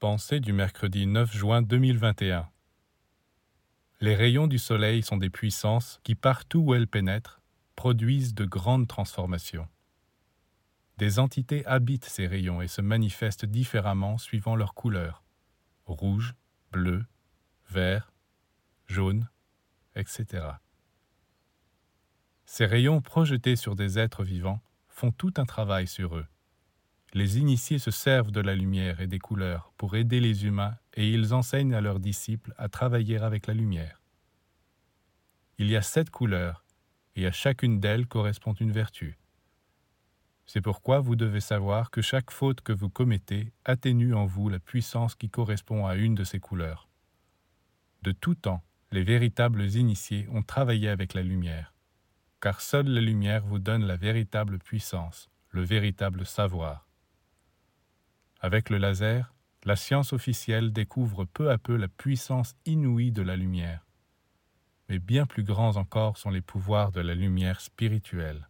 Pensée du mercredi 9 juin 2021. Les rayons du soleil sont des puissances qui, partout où elles pénètrent, produisent de grandes transformations. Des entités habitent ces rayons et se manifestent différemment suivant leur couleur rouge, bleu, vert, jaune, etc. Ces rayons projetés sur des êtres vivants font tout un travail sur eux les initiés se servent de la lumière et des couleurs pour aider les humains et ils enseignent à leurs disciples à travailler avec la lumière. Il y a sept couleurs et à chacune d'elles correspond une vertu. C'est pourquoi vous devez savoir que chaque faute que vous commettez atténue en vous la puissance qui correspond à une de ces couleurs. De tout temps, les véritables initiés ont travaillé avec la lumière, car seule la lumière vous donne la véritable puissance, le véritable savoir. Avec le laser, la science officielle découvre peu à peu la puissance inouïe de la lumière. Mais bien plus grands encore sont les pouvoirs de la lumière spirituelle.